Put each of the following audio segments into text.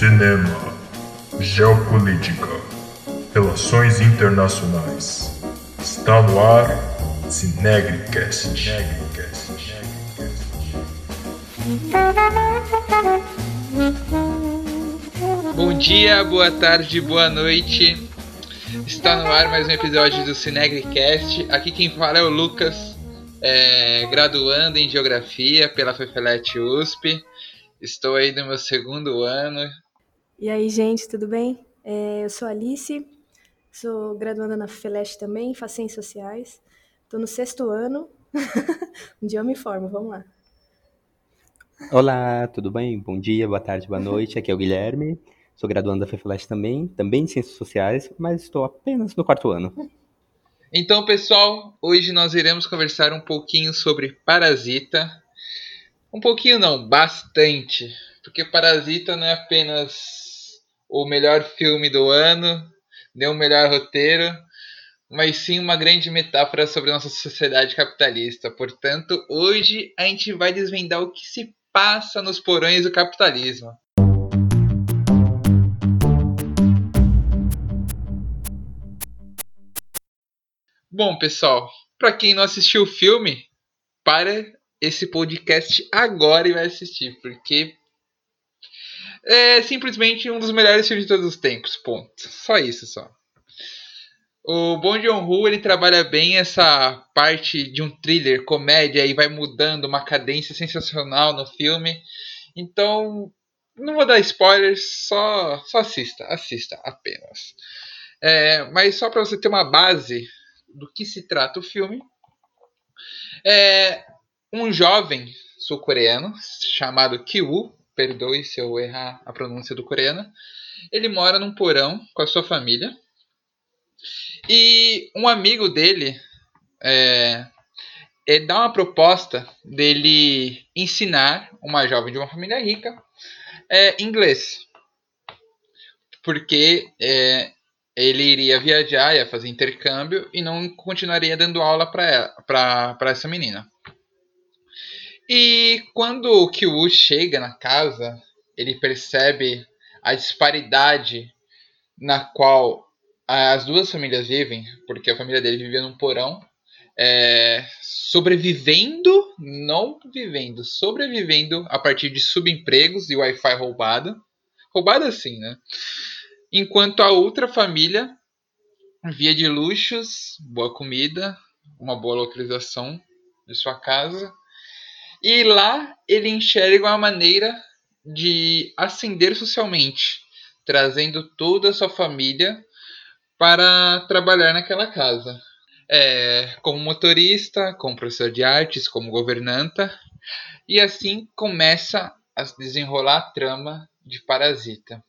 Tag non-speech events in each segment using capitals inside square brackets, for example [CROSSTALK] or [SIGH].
cinema, geopolítica, relações internacionais. Está no ar Cinegricast. Bom dia, boa tarde, boa noite. Está no ar mais um episódio do Cinegricast. Aqui quem fala é o Lucas, é, graduando em Geografia pela FEFELET USP. Estou aí no meu segundo ano. E aí, gente, tudo bem? É, eu sou Alice, sou graduanda na FEFELET também, faço Ciências Sociais. Estou no sexto ano. [LAUGHS] um dia eu me formo, vamos lá. Olá, tudo bem? Bom dia, boa tarde, boa noite. Aqui é o Guilherme. Sou graduando da FEFELET também, também em Ciências Sociais, mas estou apenas no quarto ano. Então, pessoal, hoje nós iremos conversar um pouquinho sobre Parasita. Um pouquinho não, bastante. Porque Parasita não é apenas o melhor filme do ano, nem o melhor roteiro, mas sim uma grande metáfora sobre nossa sociedade capitalista. Portanto, hoje a gente vai desvendar o que se passa nos porões do capitalismo. Bom, pessoal, para quem não assistiu o filme, para esse podcast agora e vai assistir, porque é simplesmente um dos melhores filmes de todos os tempos, ponto. Só isso, só. O Bong Joon-ho ele trabalha bem essa parte de um thriller, comédia e vai mudando uma cadência sensacional no filme. Então, não vou dar spoilers, só, só assista, assista apenas. É, mas só para você ter uma base do que se trata o filme, é um jovem sul-coreano chamado Kiwoo, perdoe se eu errar a pronúncia do coreano, ele mora num porão com a sua família e um amigo dele é, é dá uma proposta dele ensinar uma jovem de uma família rica é, inglês. Porque é, ele iria viajar, ia fazer intercâmbio e não continuaria dando aula para essa menina. E quando o Kyu chega na casa, ele percebe a disparidade na qual as duas famílias vivem, porque a família dele vivia num porão, é, sobrevivendo, não vivendo, sobrevivendo a partir de subempregos e Wi-Fi roubado. Roubado assim, né? Enquanto a outra família via de luxos, boa comida, uma boa localização de sua casa. E lá ele enxerga uma maneira de ascender socialmente, trazendo toda a sua família para trabalhar naquela casa. É, como motorista, como professor de artes, como governanta. E assim começa a desenrolar a trama de Parasita.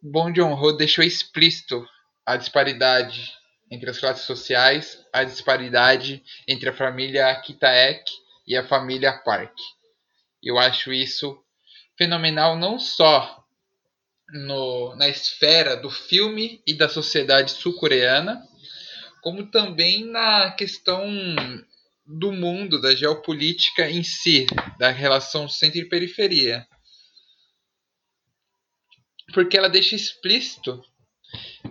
Bong Joon-ho deixou explícito a disparidade entre as classes sociais, a disparidade entre a família Kitaek e a família Park. Eu acho isso fenomenal não só no, na esfera do filme e da sociedade sul-coreana, como também na questão do mundo, da geopolítica em si, da relação centro e periferia. Porque ela deixa explícito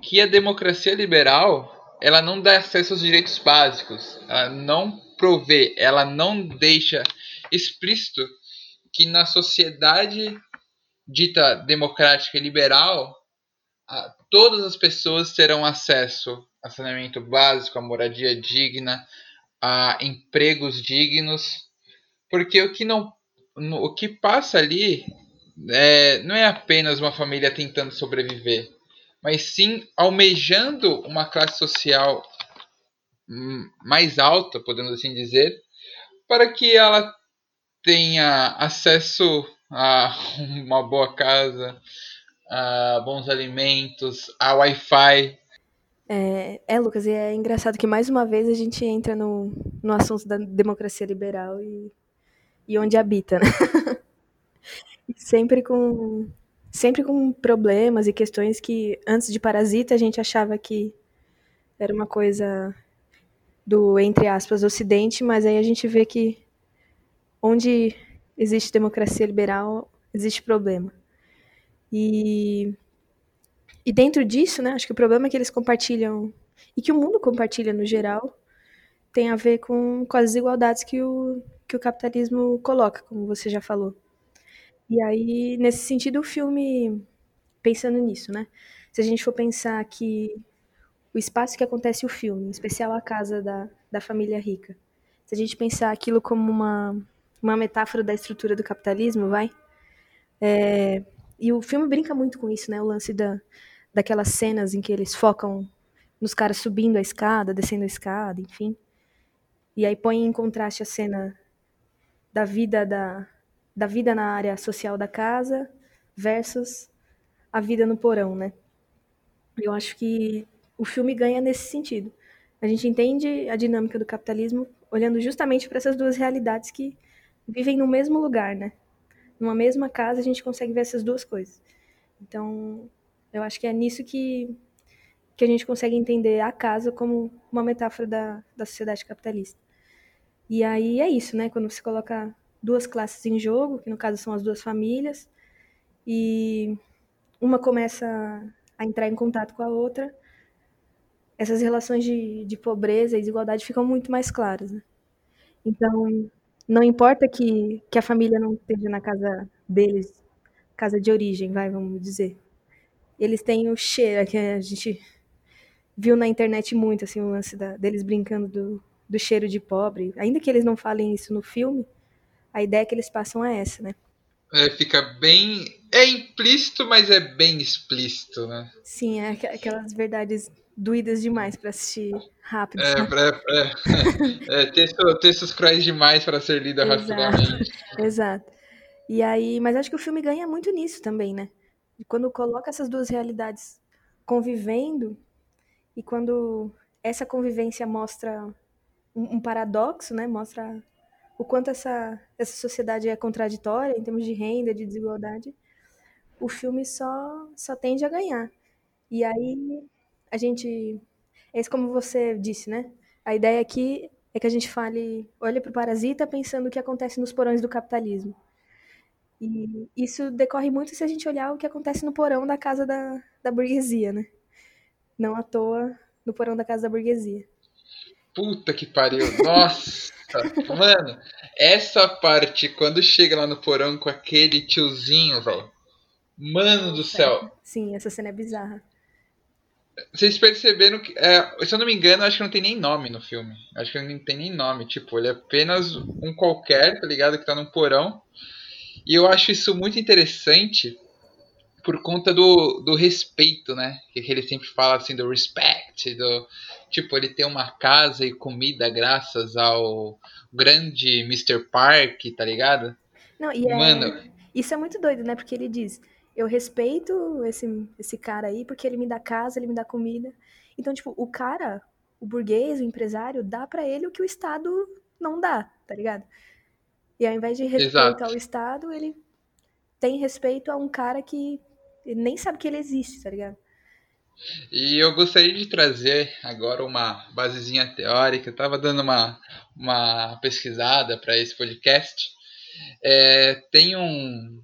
que a democracia liberal ela não dá acesso aos direitos básicos, ela não provê, ela não deixa explícito que na sociedade dita democrática e liberal, todas as pessoas terão acesso a saneamento básico, a moradia digna, a empregos dignos, porque o que não o que passa ali é, não é apenas uma família tentando sobreviver, mas sim almejando uma classe social mais alta, podemos assim dizer, para que ela tenha acesso a [LAUGHS] uma boa casa, a bons alimentos, a Wi-Fi. É, é, Lucas, e é engraçado que mais uma vez a gente entra no, no assunto da democracia liberal e, e onde habita, né? [LAUGHS] sempre com sempre com problemas e questões que antes de Parasita a gente achava que era uma coisa do, entre aspas, Ocidente, mas aí a gente vê que onde existe democracia liberal, existe problema. E, e dentro disso, né, acho que o problema é que eles compartilham, e que o mundo compartilha no geral, tem a ver com, com as desigualdades que o, que o capitalismo coloca, como você já falou. E aí, nesse sentido, o filme, pensando nisso, né? Se a gente for pensar que o espaço que acontece o filme, em especial a casa da, da família rica, se a gente pensar aquilo como uma, uma metáfora da estrutura do capitalismo, vai? É, e o filme brinca muito com isso, né? O lance da, daquelas cenas em que eles focam nos caras subindo a escada, descendo a escada, enfim. E aí põe em contraste a cena da vida da, da vida na área social da casa versus a vida no porão, né? Eu acho que o filme ganha nesse sentido. A gente entende a dinâmica do capitalismo olhando justamente para essas duas realidades que vivem no mesmo lugar, né? Numa mesma casa a gente consegue ver essas duas coisas. Então, eu acho que é nisso que, que a gente consegue entender a casa como uma metáfora da, da sociedade capitalista. E aí é isso, né? Quando você coloca duas classes em jogo, que no caso são as duas famílias, e uma começa a entrar em contato com a outra, essas relações de, de pobreza e desigualdade ficam muito mais claras. Né? Então, não importa que, que a família não esteja na casa deles, casa de origem, vai, vamos dizer. Eles têm o cheiro, que a gente viu na internet muito, assim, o lance da, deles brincando do, do cheiro de pobre. Ainda que eles não falem isso no filme, a ideia que eles passam é essa, né? É, fica bem. É implícito, mas é bem explícito, né? Sim, é aquelas verdades doídas demais para assistir rápido. É, pra, pra, [LAUGHS] é, texto, textos cruéis demais para ser lido rapidamente. [LAUGHS] Exato. E aí, mas acho que o filme ganha muito nisso também, né? Quando coloca essas duas realidades convivendo e quando essa convivência mostra um, um paradoxo, né? Mostra o quanto essa, essa sociedade é contraditória em termos de renda, de desigualdade, o filme só, só tende a ganhar. E aí a gente. É como você disse, né? A ideia aqui é que a gente fale, olhe para o parasita pensando o que acontece nos porões do capitalismo. E isso decorre muito se a gente olhar o que acontece no porão da casa da, da burguesia, né? Não à toa no porão da casa da burguesia. Puta que pariu. Nossa, mano, essa parte quando chega lá no porão com aquele tiozinho, velho. Mano do céu. Sim, essa cena é bizarra. Vocês perceberam que. É, se eu não me engano, acho que não tem nem nome no filme. Acho que ele não tem nem nome. Tipo, ele é apenas um qualquer, tá ligado? Que tá num porão. E eu acho isso muito interessante por conta do, do respeito, né? Que ele sempre fala assim do respect, do tipo, ele tem uma casa e comida graças ao grande Mr. Park, tá ligado? Não, e é, Mano, isso é muito doido, né? Porque ele diz: eu respeito esse, esse cara aí porque ele me dá casa, ele me dá comida. Então, tipo, o cara, o burguês, o empresário, dá para ele o que o Estado não dá, tá ligado? E ao invés de respeitar o Estado, ele tem respeito a um cara que nem sabe que ele existe, tá ligado? E eu gostaria de trazer agora uma basezinha teórica. Eu estava dando uma, uma pesquisada para esse podcast. É, tem um,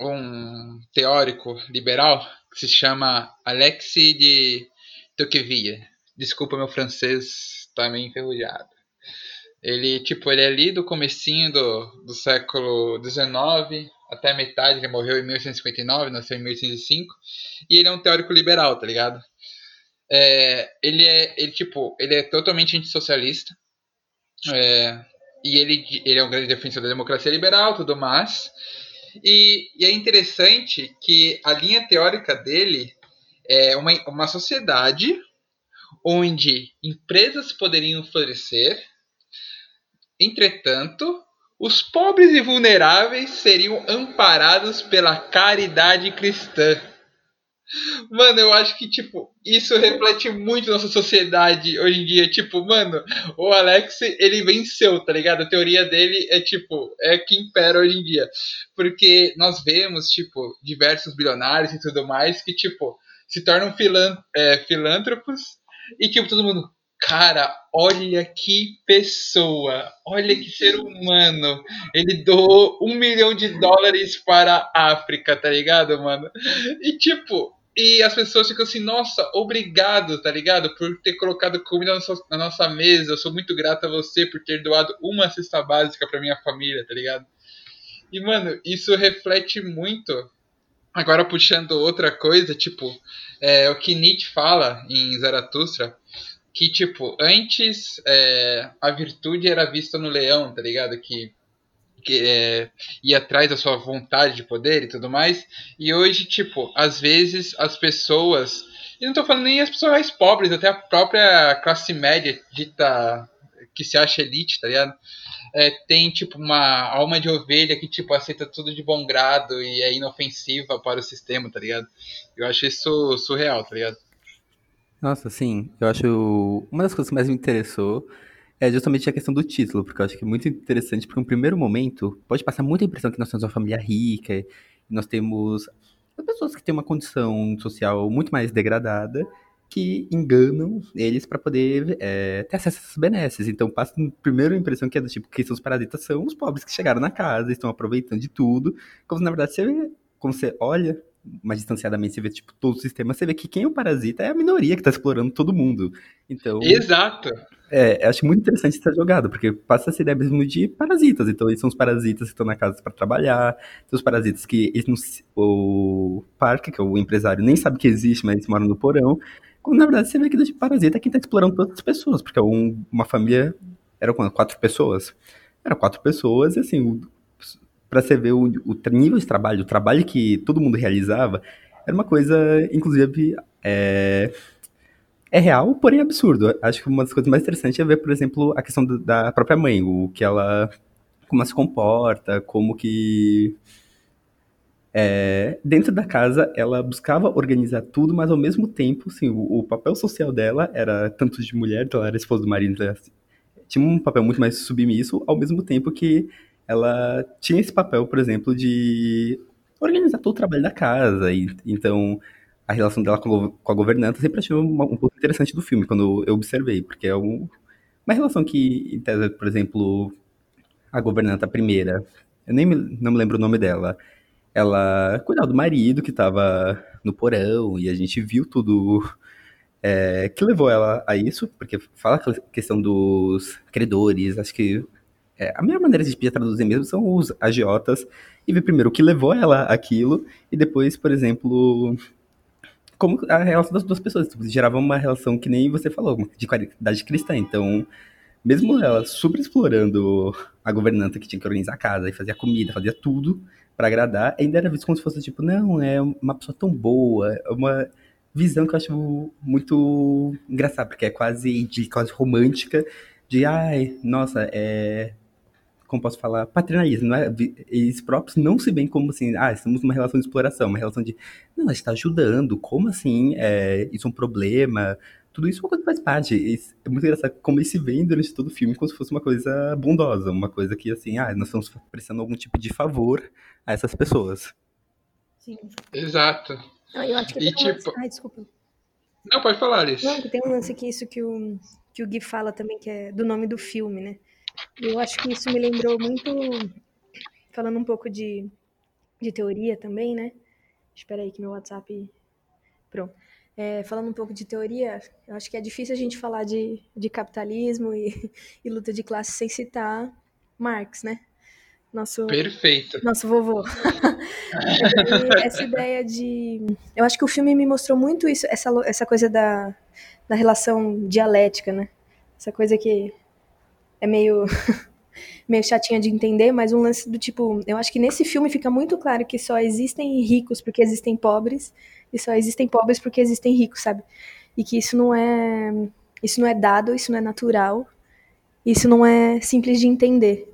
um teórico liberal que se chama Alexis de Tocqueville. Desculpa meu francês, tá meio enferrujado. Ele, tipo, ele é ali do comecinho do, do século XIX até a metade, ele morreu em 1859, nasceu em 1805, e ele é um teórico liberal, tá ligado? É, ele é, ele, tipo, ele é totalmente antissocialista, é, e ele, ele é um grande defensor da democracia liberal, tudo mais, e, e, é interessante que a linha teórica dele é uma, uma sociedade onde empresas poderiam florescer, entretanto, os pobres e vulneráveis seriam amparados pela caridade cristã. Mano, eu acho que, tipo, isso reflete muito nossa sociedade hoje em dia. Tipo, mano, o Alex, ele venceu, tá ligado? A teoria dele é, tipo, é que impera hoje em dia. Porque nós vemos, tipo, diversos bilionários e tudo mais que, tipo, se tornam é, filântropos e, tipo, todo mundo, cara, olha que pessoa, olha que ser humano. Ele doou um milhão de dólares para a África, tá ligado, mano? E tipo, e as pessoas ficam assim, nossa, obrigado, tá ligado? Por ter colocado comida na nossa mesa. Eu sou muito grato a você por ter doado uma cesta básica para minha família, tá ligado? E, mano, isso reflete muito. Agora, puxando outra coisa, tipo, é, o que Nietzsche fala em Zaratustra, que, tipo, antes é, a virtude era vista no leão, tá ligado? Que que é, ir atrás da sua vontade de poder e tudo mais. E hoje, tipo, às vezes as pessoas. E não tô falando nem as pessoas mais pobres, até a própria classe média dita que se acha elite, tá ligado? É, tem tipo uma alma de ovelha que tipo aceita tudo de bom grado e é inofensiva para o sistema, tá ligado? Eu acho isso surreal, tá ligado? Nossa, sim. Eu acho uma das coisas que mais me interessou é justamente a questão do título, porque eu acho que é muito interessante, porque um primeiro momento pode passar muita impressão que nós temos uma família rica, nós temos pessoas que têm uma condição social muito mais degradada, que enganam eles para poder é, ter acesso a essas benesses. Então passa a primeira impressão que é do tipo, que são os parasitas são os pobres que chegaram na casa, estão aproveitando de tudo, como na verdade você, como você olha mais distanciadamente, você vê, tipo, todo o sistema, você vê que quem é o parasita é a minoria que tá explorando todo mundo. Então. Exato! É, acho muito interessante essa jogada, porque passa essa ideia mesmo de parasitas. Então, eles são os parasitas que estão na casa para trabalhar, são os parasitas que eles não, o Parque, que é o empresário, nem sabe que existe, mas eles moram no porão. Quando, na verdade, você vê que o parasita é quem tá explorando todas as pessoas, porque é um, uma família. Era quatro pessoas? Era quatro pessoas, e assim, para você ver o, o, nível de trabalho, o trabalho que todo mundo realizava, era uma coisa, inclusive, é, é real, porém absurdo. Acho que uma das coisas mais interessantes é ver, por exemplo, a questão da própria mãe, o que ela, como ela se comporta, como que é, dentro da casa, ela buscava organizar tudo, mas ao mesmo tempo, assim, o, o, papel social dela era tanto de mulher, então ela era esposa do marido, então tinha um papel muito mais submisso, ao mesmo tempo que ela tinha esse papel, por exemplo, de organizar todo o trabalho da casa. E, então, a relação dela com, com a governanta sempre achei um, um ponto interessante do filme, quando eu observei, porque é um, uma relação que, em tese, por exemplo, a governanta primeira, eu nem me, não me lembro o nome dela, ela cuidava do marido que estava no porão, e a gente viu tudo é, que levou ela a isso, porque fala a questão dos credores, acho que é, a melhor maneira de a traduzir mesmo são os agiotas e ver primeiro o que levou ela aquilo e depois, por exemplo, como a relação das duas pessoas. Tipo, gerava uma relação que nem você falou, de qualidade cristã. Então, mesmo ela super explorando a governanta que tinha que organizar a casa e fazia comida, fazia tudo para agradar, ainda era visto como se fosse tipo, não, é uma pessoa tão boa, é uma visão que eu acho muito engraçada, porque é quase de quase romântica, de ai, nossa, é como posso falar, paternalismo, não é? Eles próprios não se veem como assim, ah, estamos numa relação de exploração, uma relação de, não, a gente está ajudando, como assim, é, isso é um problema, tudo isso é uma coisa que faz parte. É muito engraçado como eles se veem durante todo o filme como se fosse uma coisa bondosa, uma coisa que, assim, ah, nós estamos prestando algum tipo de favor a essas pessoas. Sim. Exato. Ah, eu acho que e, tipo... Ai, desculpa. Não, pode falar, Alice. Não, tem um lance aqui, isso que o, que o Gui fala também, que é do nome do filme, né? Eu acho que isso me lembrou muito, falando um pouco de, de teoria também, né? Espera aí que meu WhatsApp. Pronto. É, falando um pouco de teoria, eu acho que é difícil a gente falar de, de capitalismo e, e luta de classe sem citar Marx, né? Nosso, Perfeito. Nosso vovô. essa ideia de. Eu acho que o filme me mostrou muito isso, essa, essa coisa da, da relação dialética, né? Essa coisa que é meio [LAUGHS] meio chatinha de entender, mas um lance do tipo, eu acho que nesse filme fica muito claro que só existem ricos porque existem pobres e só existem pobres porque existem ricos, sabe? E que isso não é isso não é dado, isso não é natural, isso não é simples de entender.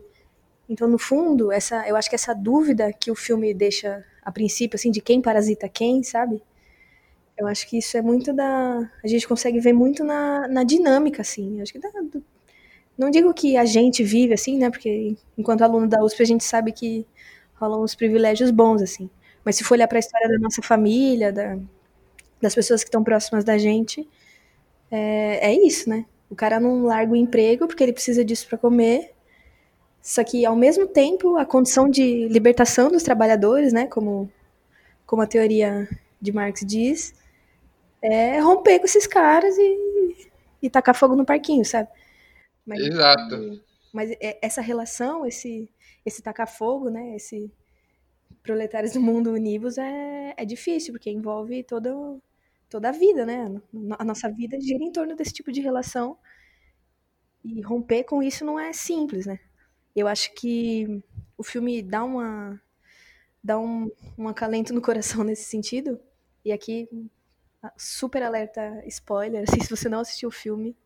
Então, no fundo, essa, eu acho que essa dúvida que o filme deixa a princípio, assim, de quem parasita quem, sabe? Eu acho que isso é muito da. A gente consegue ver muito na, na dinâmica, assim. Acho que da, do, não digo que a gente vive assim, né? Porque enquanto aluno da USP a gente sabe que rolam uns privilégios bons, assim. Mas se for olhar para a história da nossa família, da, das pessoas que estão próximas da gente, é, é, isso, né? O cara não larga o emprego porque ele precisa disso para comer. Só que, ao mesmo tempo, a condição de libertação dos trabalhadores, né, como, como a teoria de Marx diz, é romper com esses caras e, e tacar fogo no parquinho, sabe? Mas, Exato. Mas essa relação, esse, esse tacar fogo, né, esse proletários do mundo univos é, é difícil, porque envolve toda, toda a vida, né? A nossa vida gira em torno desse tipo de relação. E romper com isso não é simples, né? Eu acho que o filme dá uma dá um, um acalento no coração [LAUGHS] nesse sentido. E aqui, super alerta spoiler, assim, [LAUGHS] se você não assistiu o filme,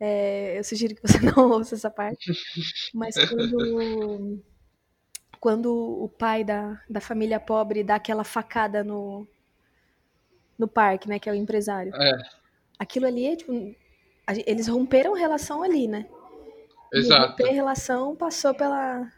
é, eu sugiro que você [LAUGHS] não ouça essa parte. Mas quando, quando o pai da, da família pobre dá aquela facada no, no parque, né, que é o empresário. É. Aquilo ali é, tipo, eles romperam relação ali, né? Exato. E romper relação passou pela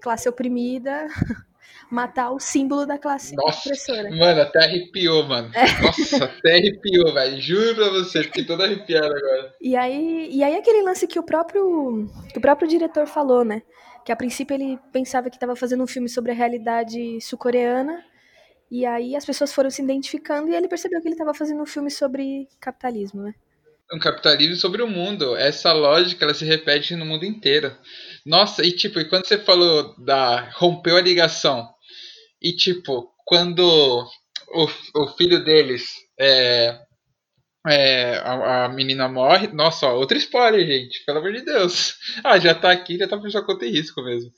classe oprimida [LAUGHS] matar o símbolo da classe Nossa, opressora. Mano, até arrepiou, mano. É. Nossa, até arrepiou, velho. Juro pra você, fiquei todo arrepiado agora. E aí, e aí aquele lance que o próprio que o próprio diretor falou, né? Que a princípio ele pensava que estava fazendo um filme sobre a realidade sul-coreana, e aí as pessoas foram se identificando e ele percebeu que ele estava fazendo um filme sobre capitalismo, né? Um capitalismo sobre o mundo. Essa lógica ela se repete no mundo inteiro. Nossa, e tipo, e quando você falou da rompeu a ligação e tipo, quando o, o filho deles é, é, a, a, menina morre. Nossa, ó, outro spoiler, gente. Pelo amor de Deus. [LAUGHS] Ah, já tá aqui, já tá por sua conta e risco mesmo.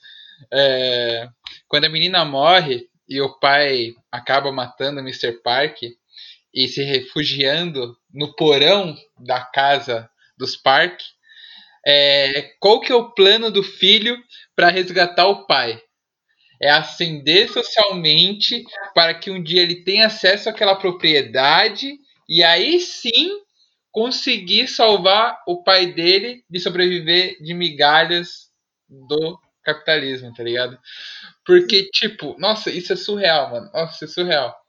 É, quando a menina morre e o pai acaba matando o Mr. Park e se refugiando no porão da casa dos Park, é, qual que é o plano do filho para resgatar o pai? É ascender socialmente para que um dia ele tenha acesso àquela propriedade e aí sim conseguir salvar o pai dele de sobreviver de migalhas do capitalismo, tá ligado? Porque, tipo, nossa, isso é surreal, mano. Nossa, isso é surreal.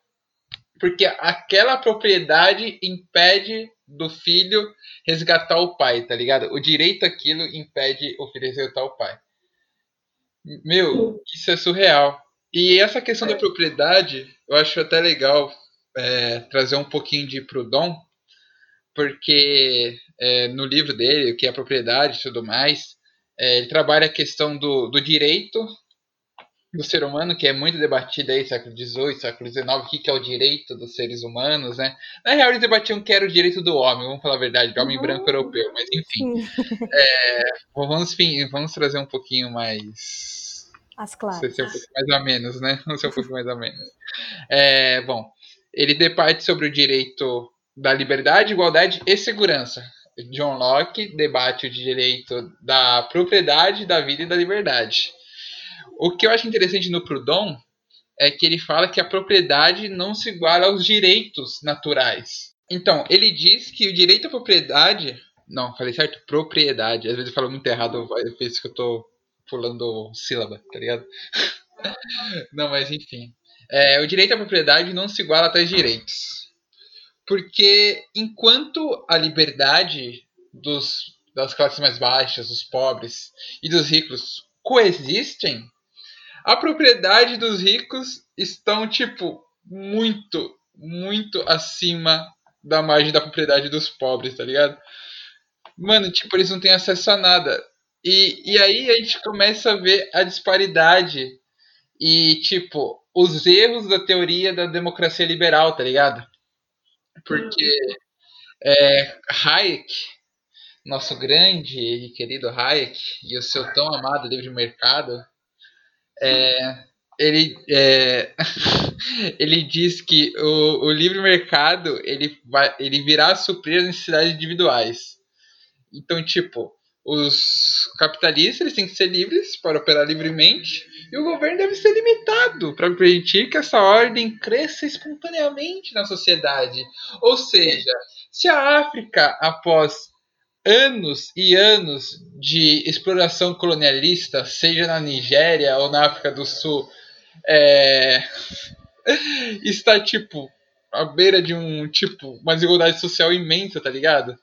Porque aquela propriedade impede do filho resgatar o pai, tá ligado? O direito àquilo impede o filho resgatar o pai. Meu, isso é surreal. E essa questão da propriedade, eu acho até legal é, trazer um pouquinho de Proudhon, porque é, no livro dele, o que é a propriedade e tudo mais, é, ele trabalha a questão do, do direito do ser humano, que é muito debatida aí, século XVIII, século XIX, o que, que é o direito dos seres humanos, né? Na real, eles debatiam que era o direito do homem, vamos falar a verdade, do homem branco europeu, mas enfim. É, vamos, vamos trazer um pouquinho mais... As classes. Ser um pouco mais ou menos, né? Vamos ser um pouco mais ou menos. É, bom, ele debate sobre o direito da liberdade, igualdade e segurança. John Locke debate o direito da propriedade, da vida e da liberdade. O que eu acho interessante no Proudhon é que ele fala que a propriedade não se iguala aos direitos naturais. Então, ele diz que o direito à propriedade. Não, falei certo? Propriedade. Às vezes eu falo muito errado, eu penso que eu tô pulando sílaba, tá ligado? [LAUGHS] não, mas enfim. É, o direito à propriedade não se iguala a tais direitos. Porque enquanto a liberdade dos, das classes mais baixas, dos pobres e dos ricos coexistem, a propriedade dos ricos estão, tipo, muito, muito acima da margem da propriedade dos pobres, tá ligado? Mano, tipo, eles não têm acesso a nada. E, e aí a gente começa a ver a disparidade e, tipo, os erros da teoria da democracia liberal, tá ligado? Porque é, Hayek, nosso grande e querido Hayek, e o seu tão amado livre mercado, é, ele, é, [LAUGHS] ele diz que o, o livre mercado ele, vai, ele virá suprir as necessidades individuais. Então, tipo, os capitalistas eles têm que ser livres para operar livremente e o governo deve ser limitado para permitir que essa ordem cresça espontaneamente na sociedade. Ou seja, se a África, após anos e anos de exploração colonialista, seja na Nigéria ou na África do Sul, é... [LAUGHS] está tipo à beira de um tipo uma desigualdade social imensa, tá ligado?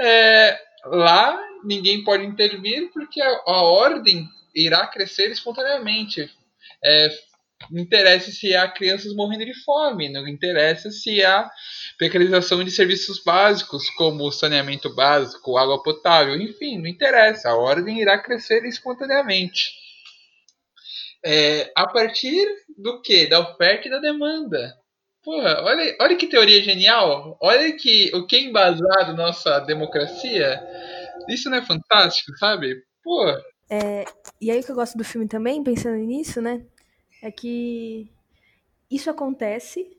É, lá ninguém pode intervir porque a, a ordem irá crescer espontaneamente. É, não interessa se há crianças morrendo de fome, não interessa se há precarização de serviços básicos, como saneamento básico, água potável, enfim, não interessa, a ordem irá crescer espontaneamente. É, a partir do que? Da oferta e da demanda. Porra, olha, olha que teoria genial. Olha que o que é embasado nossa democracia. Isso não é fantástico, sabe? Pô. É, e aí o que eu gosto do filme também, pensando nisso, né? É que isso acontece,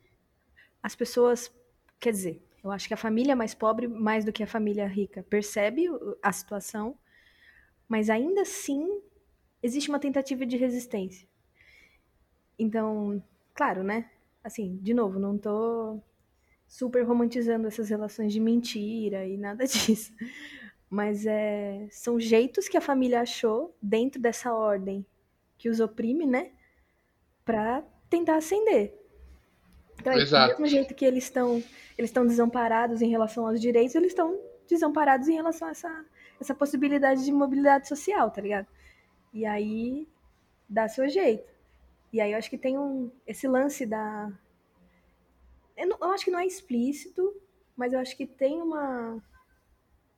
as pessoas. Quer dizer, eu acho que a família mais pobre, mais do que a família rica, percebe a situação, mas ainda assim existe uma tentativa de resistência. Então, claro, né? Assim, de novo, não tô super romantizando essas relações de mentira e nada [LAUGHS] disso. Mas é, são jeitos que a família achou dentro dessa ordem que os oprime, né? Para tentar ascender. Então, Exato. do mesmo jeito que eles estão eles estão desamparados em relação aos direitos, eles estão desamparados em relação a essa, essa possibilidade de mobilidade social, tá ligado? E aí dá seu jeito. E aí eu acho que tem um esse lance da eu, não, eu acho que não é explícito, mas eu acho que tem uma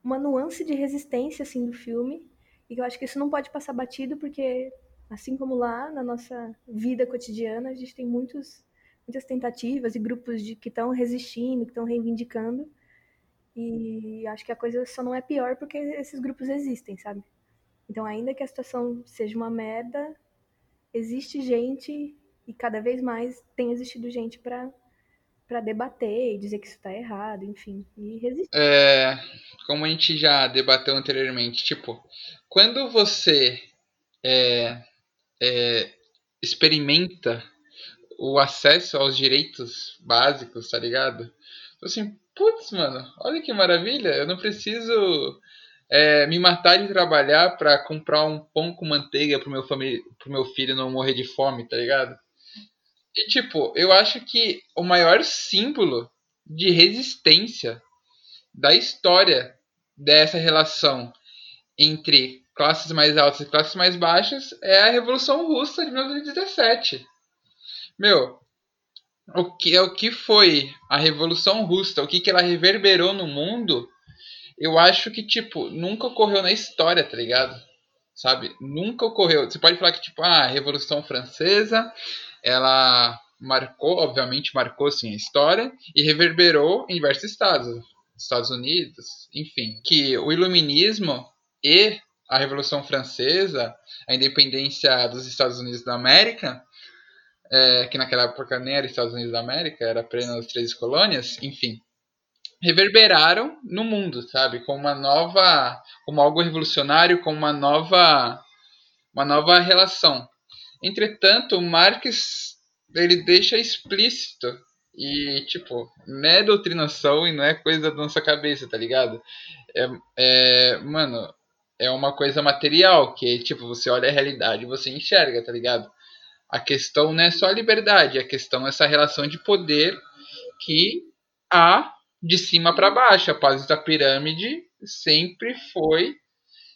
uma nuance de resistência assim do filme e eu acho que isso não pode passar batido porque assim como lá na nossa vida cotidiana a gente tem muitos muitas tentativas e grupos de que estão resistindo, que estão reivindicando e acho que a coisa só não é pior porque esses grupos existem, sabe? Então, ainda que a situação seja uma merda, existe gente e cada vez mais tem existido gente para para debater e dizer que isso está errado, enfim, e resistir. É, como a gente já debateu anteriormente, tipo, quando você é, é, experimenta o acesso aos direitos básicos, tá ligado? Assim, putz, mano, olha que maravilha, eu não preciso é, me matar de trabalhar para comprar um pão com manteiga pro meu, pro meu filho não morrer de fome, tá ligado? E tipo, eu acho que o maior símbolo de resistência da história dessa relação entre classes mais altas e classes mais baixas é a Revolução Russa de 1917. Meu, o que o que foi a Revolução Russa, o que, que ela reverberou no mundo eu acho que, tipo, nunca ocorreu na história, tá ligado? Sabe? Nunca ocorreu. Você pode falar que, tipo, ah, a Revolução Francesa, ela marcou, obviamente, marcou, sim, a história e reverberou em diversos estados. Estados Unidos, enfim. Que o iluminismo e a Revolução Francesa, a independência dos Estados Unidos da América, é, que naquela época nem era Estados Unidos da América, era apenas três colônias, enfim, reverberaram no mundo, sabe? Como uma nova, como algo revolucionário, como uma nova, uma nova relação. Entretanto, Marx ele deixa explícito e tipo, não é doutrinação e não é coisa da nossa cabeça, tá ligado? É, é mano, é uma coisa material que tipo você olha a realidade e você enxerga, tá ligado? A questão não é só a liberdade, a questão é essa relação de poder que há de cima para baixo. A base da pirâmide sempre foi,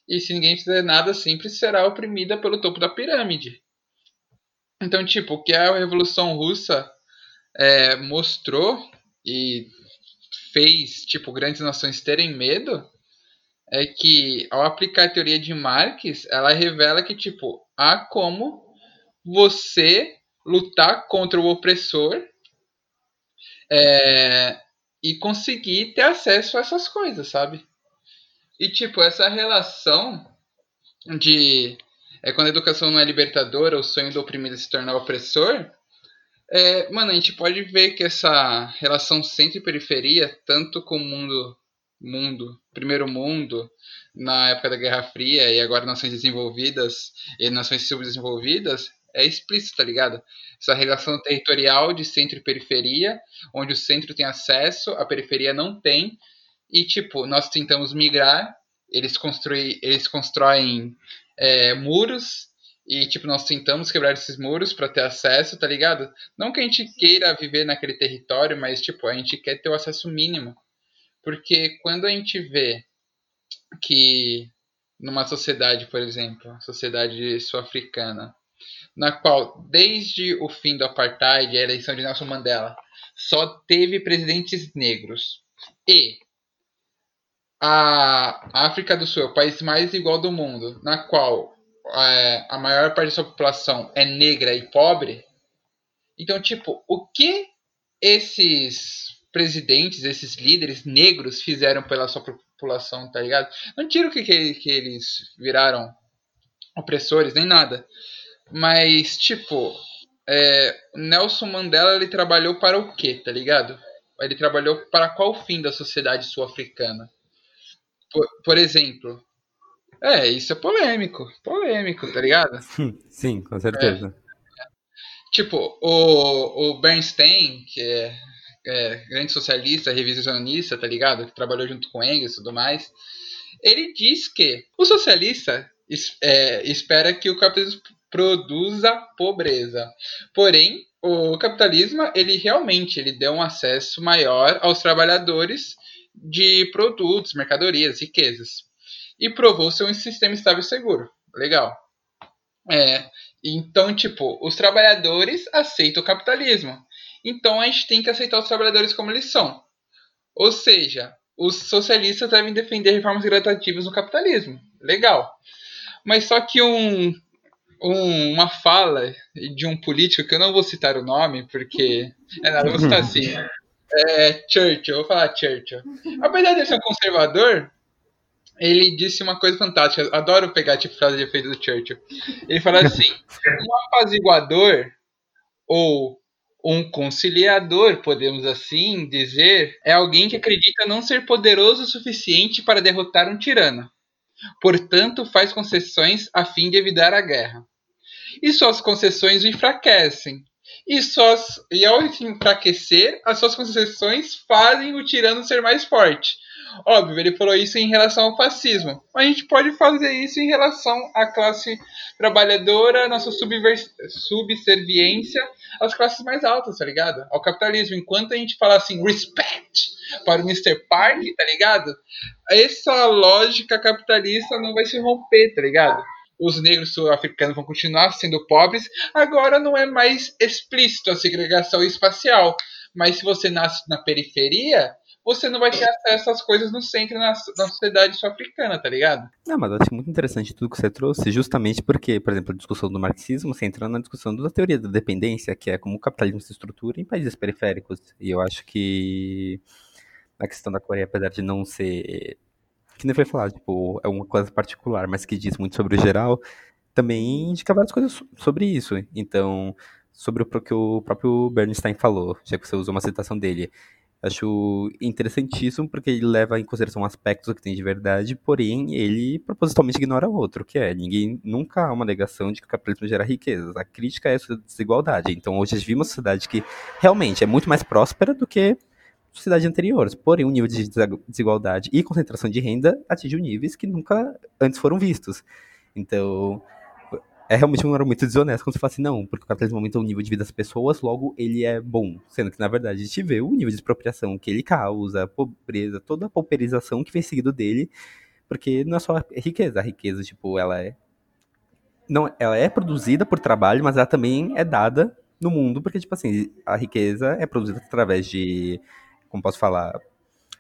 e se ninguém fizer nada, sempre será oprimida pelo topo da pirâmide. Então, tipo, o que a Revolução Russa é, mostrou e fez, tipo, grandes nações terem medo é que, ao aplicar a teoria de Marx, ela revela que, tipo, há como você lutar contra o opressor é, e conseguir ter acesso a essas coisas, sabe? E tipo, essa relação de é quando a educação não é libertadora, o sonho do oprimido se tornar opressor, é, mano, a gente pode ver que essa relação centro e periferia, tanto com o mundo, mundo, primeiro mundo, na época da Guerra Fria e agora nações desenvolvidas e nações subdesenvolvidas, é explícito, tá ligado? Essa relação territorial de centro e periferia, onde o centro tem acesso, a periferia não tem, e tipo, nós tentamos migrar, eles, construir, eles constroem é, muros, e tipo, nós tentamos quebrar esses muros para ter acesso, tá ligado? Não que a gente queira viver naquele território, mas tipo, a gente quer ter o acesso mínimo. Porque quando a gente vê que numa sociedade, por exemplo, sociedade sul-africana, na qual desde o fim do apartheid a eleição de Nelson Mandela só teve presidentes negros e a África do Sul é o país mais igual do mundo, na qual é, a maior parte da sua população é negra e pobre. Então, tipo, o que esses presidentes, esses líderes negros fizeram pela sua população, tá ligado? Não tiro que, que, que eles viraram opressores, nem nada. Mas, tipo, é, Nelson Mandela ele trabalhou para o quê, tá ligado? Ele trabalhou para qual fim da sociedade sul-africana? Por, por, exemplo. É, isso é polêmico. Polêmico, tá ligado? [LAUGHS] Sim, com certeza. É, tipo, o, o Bernstein, que é, é, grande socialista, revisionista, tá ligado? Que trabalhou junto com Engels e tudo mais. Ele diz que o socialista é, espera que o capitalismo produza pobreza. Porém, o capitalismo ele realmente ele deu um acesso maior aos trabalhadores de produtos, mercadorias, riquezas. E provou ser um sistema estável e seguro. Legal. É, então, tipo, os trabalhadores aceitam o capitalismo. Então a gente tem que aceitar os trabalhadores como eles são. Ou seja, os socialistas devem defender reformas gradativas no capitalismo. Legal. Mas só que um, um, uma fala de um político, que eu não vou citar o nome, porque. [LAUGHS] É nada, vou citar assim. É, Churchill, eu vou falar Churchill. Apesar de ser um conservador, ele disse uma coisa fantástica. Adoro pegar tipo frase de efeito do Churchill. Ele fala assim: [LAUGHS] um apaziguador ou um conciliador, podemos assim dizer, é alguém que acredita não ser poderoso o suficiente para derrotar um tirano. Portanto, faz concessões a fim de evitar a guerra. E suas concessões o enfraquecem, e, suas, e ao enfraquecer, as suas concessões fazem o tirano ser mais forte. Óbvio, ele falou isso em relação ao fascismo, mas a gente pode fazer isso em relação à classe trabalhadora, nossa subserviência às classes mais altas, tá ligado? Ao capitalismo. Enquanto a gente fala assim, respect para o Mr. Park, tá ligado? Essa lógica capitalista não vai se romper, tá ligado? os negros sul-africanos vão continuar sendo pobres, agora não é mais explícito a segregação espacial. Mas se você nasce na periferia, você não vai ter acesso às coisas no centro, na, na sociedade sul-africana, tá ligado? Não, mas eu acho muito interessante tudo que você trouxe, justamente porque, por exemplo, a discussão do marxismo, entra na discussão da teoria da dependência, que é como o capitalismo se estrutura em países periféricos. E eu acho que a questão da Coreia, apesar de não ser que nem foi falado, tipo, é uma coisa particular, mas que diz muito sobre o geral, também indica várias coisas sobre isso. Então, sobre o que o próprio Bernstein falou, já que você usou uma citação dele. Acho interessantíssimo porque ele leva em consideração aspectos que tem de verdade, porém ele propositalmente ignora outro, que é ninguém nunca há uma negação de que o capitalismo gera riquezas. A crítica é essa desigualdade. Então hoje a vive uma sociedade que realmente é muito mais próspera do que sociedades anteriores. Porém, o nível de desigualdade e concentração de renda atinge níveis que nunca antes foram vistos. Então, é realmente um argumento desonesto quando você fala assim, não, porque o capitalismo aumenta o nível de vida das pessoas, logo ele é bom. Sendo que, na verdade, a gente vê o nível de expropriação que ele causa, a pobreza, toda a pauperização que vem seguido dele, porque não é só riqueza. A riqueza, tipo, ela é. Não, ela é produzida por trabalho, mas ela também é dada no mundo, porque, tipo assim, a riqueza é produzida através de como posso falar,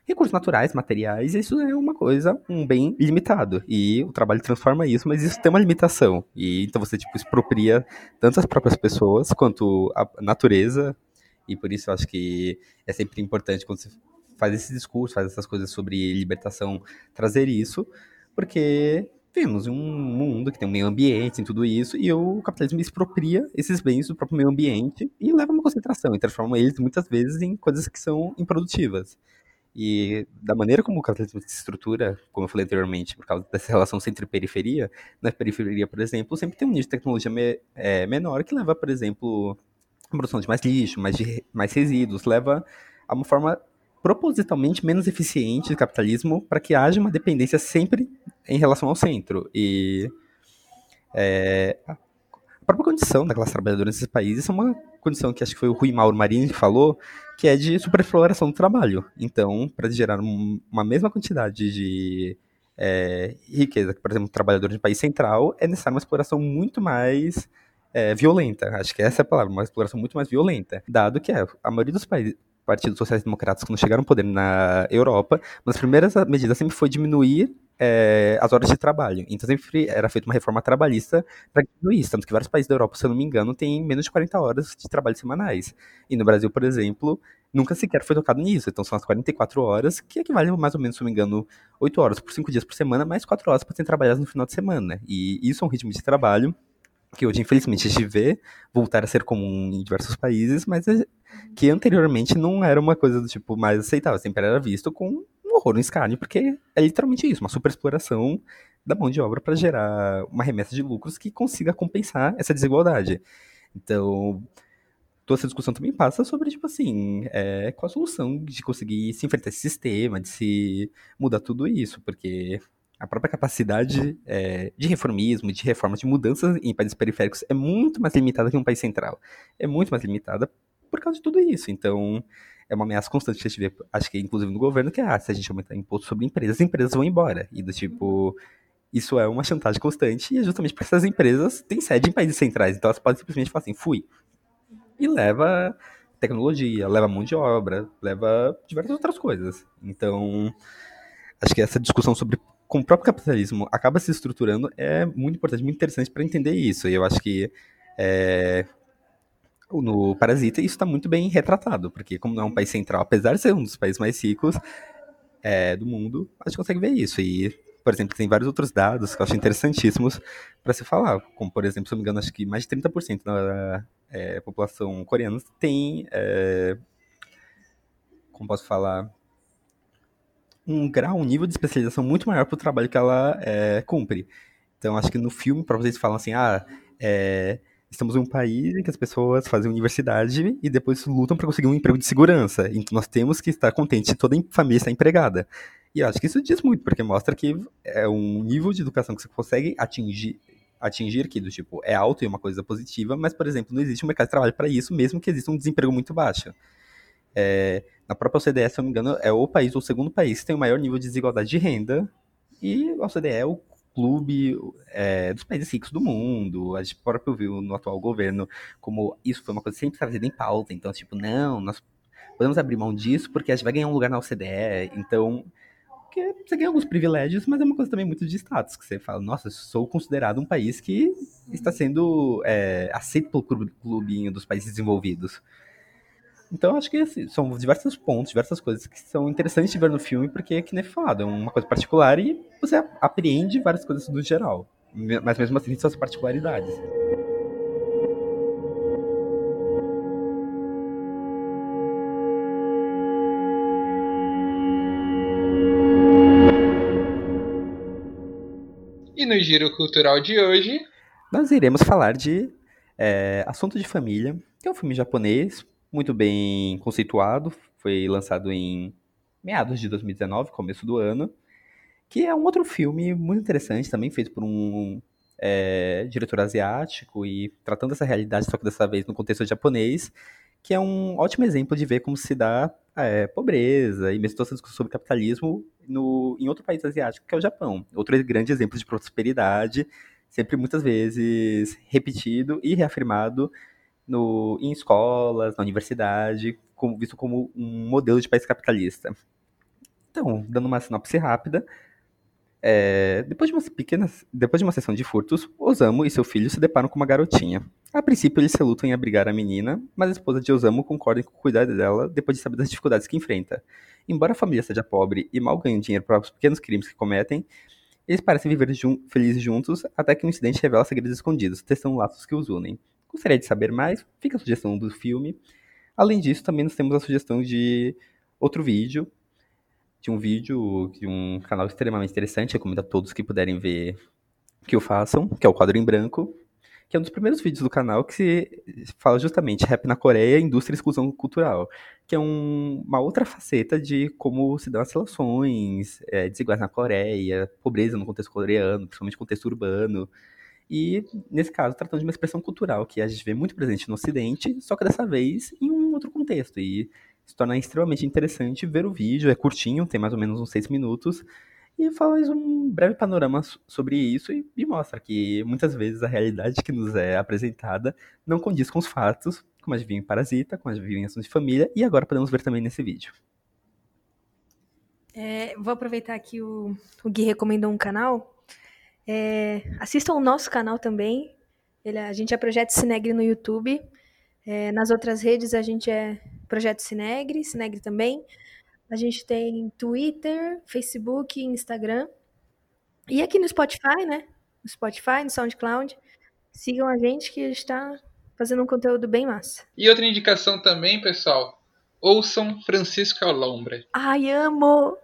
recursos naturais, materiais, isso é uma coisa, um bem limitado. E o trabalho transforma isso, mas isso tem uma limitação. E então você tipo expropria tanto as próprias pessoas quanto a natureza. E por isso eu acho que é sempre importante quando você faz esse discurso, faz essas coisas sobre libertação, trazer isso, porque vivemos em um mundo que tem um meio ambiente e tudo isso, e o capitalismo expropria esses bens do próprio meio ambiente e leva a uma concentração e transforma eles muitas vezes em coisas que são improdutivas. E da maneira como o capitalismo se estrutura, como eu falei anteriormente, por causa dessa relação centro-periferia, na periferia, por exemplo, sempre tem um nível de tecnologia me, é, menor que leva, por exemplo, a produção de mais lixo, mais, de, mais resíduos, leva a uma forma propositalmente menos eficiente de capitalismo para que haja uma dependência sempre em relação ao centro. E é, própria condição da classe trabalhadora nesses países é uma condição que acho que foi o Rui Mauro Marini que falou, que é de superexploração do trabalho. Então, para gerar uma mesma quantidade de é, riqueza. Por exemplo, um trabalhador de país central é necessário uma exploração muito mais é, violenta. Acho que essa é a palavra, uma exploração muito mais violenta. Dado que é, a maioria dos países, partidos sociais-democratas, quando chegaram ao poder na Europa, uma das primeiras medidas sempre foi diminuir é, as horas de trabalho. Então sempre era feita uma reforma trabalhista para diminuir isso. Tanto que vários países da Europa, se eu não me engano, têm menos de 40 horas de trabalho semanais. E no Brasil, por exemplo, nunca sequer foi tocado nisso. Então são as 44 horas, que equivalem mais ou menos, se eu não me engano, 8 horas por 5 dias por semana, mais 4 horas para serem trabalhadas no final de semana. E isso é um ritmo de trabalho que hoje, infelizmente, a gente vê voltar a ser comum em diversos países, mas é que anteriormente não era uma coisa do tipo mais aceitável, sempre era visto com horror, um escárnio, porque é literalmente isso, uma superexploração da mão de obra para gerar uma remessa de lucros que consiga compensar essa desigualdade. Então, toda essa discussão também passa sobre, tipo assim, é, qual a solução de conseguir se enfrentar esse sistema, de se mudar tudo isso, porque a própria capacidade é, de reformismo, de reformas, de mudanças em países periféricos é muito mais limitada que um país central. É muito mais limitada por causa de tudo isso. Então, é uma ameaça constante que a gente vê, acho que inclusive no governo, que é, ah, se a gente aumentar imposto sobre empresas, as empresas vão embora. E do tipo, isso é uma chantagem constante, e é justamente porque essas empresas têm sede em países centrais, então elas podem simplesmente falar assim, fui. E leva tecnologia, leva mão de obra, leva diversas outras coisas. Então, acho que essa discussão sobre como o próprio capitalismo acaba se estruturando é muito importante, muito interessante para entender isso. E eu acho que é, no Parasita isso está muito bem retratado, porque como não é um país central, apesar de ser um dos países mais ricos é, do mundo, a gente consegue ver isso. E, por exemplo, tem vários outros dados que eu acho interessantíssimos para se falar, como, por exemplo, se eu não me engano, acho que mais de 30% da é, população coreana tem, é, como posso falar, um grau, um nível de especialização muito maior para o trabalho que ela é, cumpre. Então, acho que no filme, para vocês falam assim, ah, é, estamos em um país em que as pessoas fazem universidade e depois lutam para conseguir um emprego de segurança. Então, nós temos que estar contentes de toda a família estar empregada. E eu acho que isso diz muito, porque mostra que é um nível de educação que você consegue atingir atingir que do tipo é alto e é uma coisa positiva, mas por exemplo não existe um mercado de trabalho para isso, mesmo que exista um desemprego muito baixo. É, na própria OCDE, se eu não me engano, é o país, o segundo país que tem o maior nível de desigualdade de renda. E a OCDE é o clube é, dos países ricos do mundo. A gente próprio viu no atual governo como isso foi uma coisa sempre trazida em pauta. Então, tipo, não, nós podemos abrir mão disso porque a gente vai ganhar um lugar na OCDE. Então, porque você ganha alguns privilégios, mas é uma coisa também muito de status, que você fala, nossa, sou considerado um país que está sendo é, aceito pelo clubinho dos países desenvolvidos. Então, acho que assim, são diversos pontos, diversas coisas que são interessantes de ver no filme, porque, é que nem falado, é uma coisa particular e você apreende várias coisas do geral. Mas mesmo assim, suas particularidades. E no giro cultural de hoje, nós iremos falar de é, Assunto de Família, que é um filme japonês muito bem conceituado, foi lançado em meados de 2019, começo do ano, que é um outro filme muito interessante, também feito por um é, diretor asiático e tratando essa realidade, só que dessa vez no contexto japonês, que é um ótimo exemplo de ver como se dá é, pobreza e mesmo toda essa discussão sobre capitalismo no, em outro país asiático, que é o Japão. Outro grande exemplo de prosperidade, sempre muitas vezes repetido e reafirmado no, em escolas, na universidade, como, visto como um modelo de país capitalista. Então, dando uma sinopse rápida, é, depois, de umas pequenas, depois de uma sessão de furtos, Osamu e seu filho se deparam com uma garotinha. A princípio, eles se lutam em abrigar a menina, mas a esposa de Osamu concorda em cuidar dela depois de saber das dificuldades que enfrenta. Embora a família seja pobre e mal ganhe dinheiro para os pequenos crimes que cometem, eles parecem viver jun felizes juntos até que um incidente revela segredos escondidos, testando laços que os unem. Gostaria de saber mais? Fica a sugestão do filme. Além disso, também nós temos a sugestão de outro vídeo, de um vídeo de um canal extremamente interessante, recomendo a todos que puderem ver que o façam, que é o Quadro em Branco, que é um dos primeiros vídeos do canal que fala justamente rap na Coreia, indústria e exclusão cultural, que é um, uma outra faceta de como se dão as relações é, desiguais na Coreia, pobreza no contexto coreano, principalmente contexto urbano, e, nesse caso, tratando de uma expressão cultural que a gente vê muito presente no Ocidente, só que dessa vez em um outro contexto. E se torna extremamente interessante ver o vídeo, é curtinho, tem mais ou menos uns seis minutos, e faz um breve panorama sobre isso e, e mostra que muitas vezes a realidade que nos é apresentada não condiz com os fatos, como adivinha em Parasita, com as adivinhações de família, e agora podemos ver também nesse vídeo. É, vou aproveitar que o, o Gui recomendou um canal. É, assistam o nosso canal também. Ele, a gente é Projeto Sinegre no YouTube. É, nas outras redes a gente é Projeto Sinegre, Sinegre também. A gente tem Twitter, Facebook, Instagram. E aqui no Spotify, né? No Spotify, no SoundCloud. Sigam a gente que a gente está fazendo um conteúdo bem massa. E outra indicação também, pessoal. Ouçam Francisco Alombre. Ai, amo!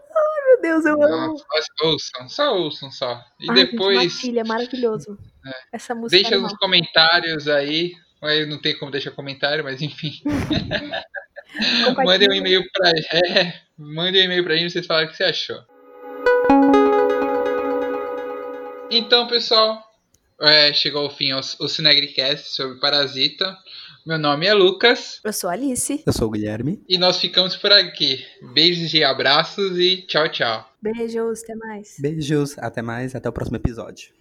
Deus, eu amo! Nossa, ouçam, só ouçam só. E Ai, depois. Gente, Matilha, é maravilhoso. É. Essa música. Deixa nos comentários aí. Aí não tem como deixar comentário, mas enfim. [LAUGHS] Mandem um e-mail pra. É, mandem um e-mail pra gente e vocês falam o que você achou. Então, pessoal, é, chegou ao fim o, o Cinegricast sobre Parasita. Meu nome é Lucas. Eu sou a Alice. Eu sou o Guilherme. E nós ficamos por aqui. Beijos e abraços e tchau, tchau. Beijos, até mais. Beijos, até mais, até o próximo episódio.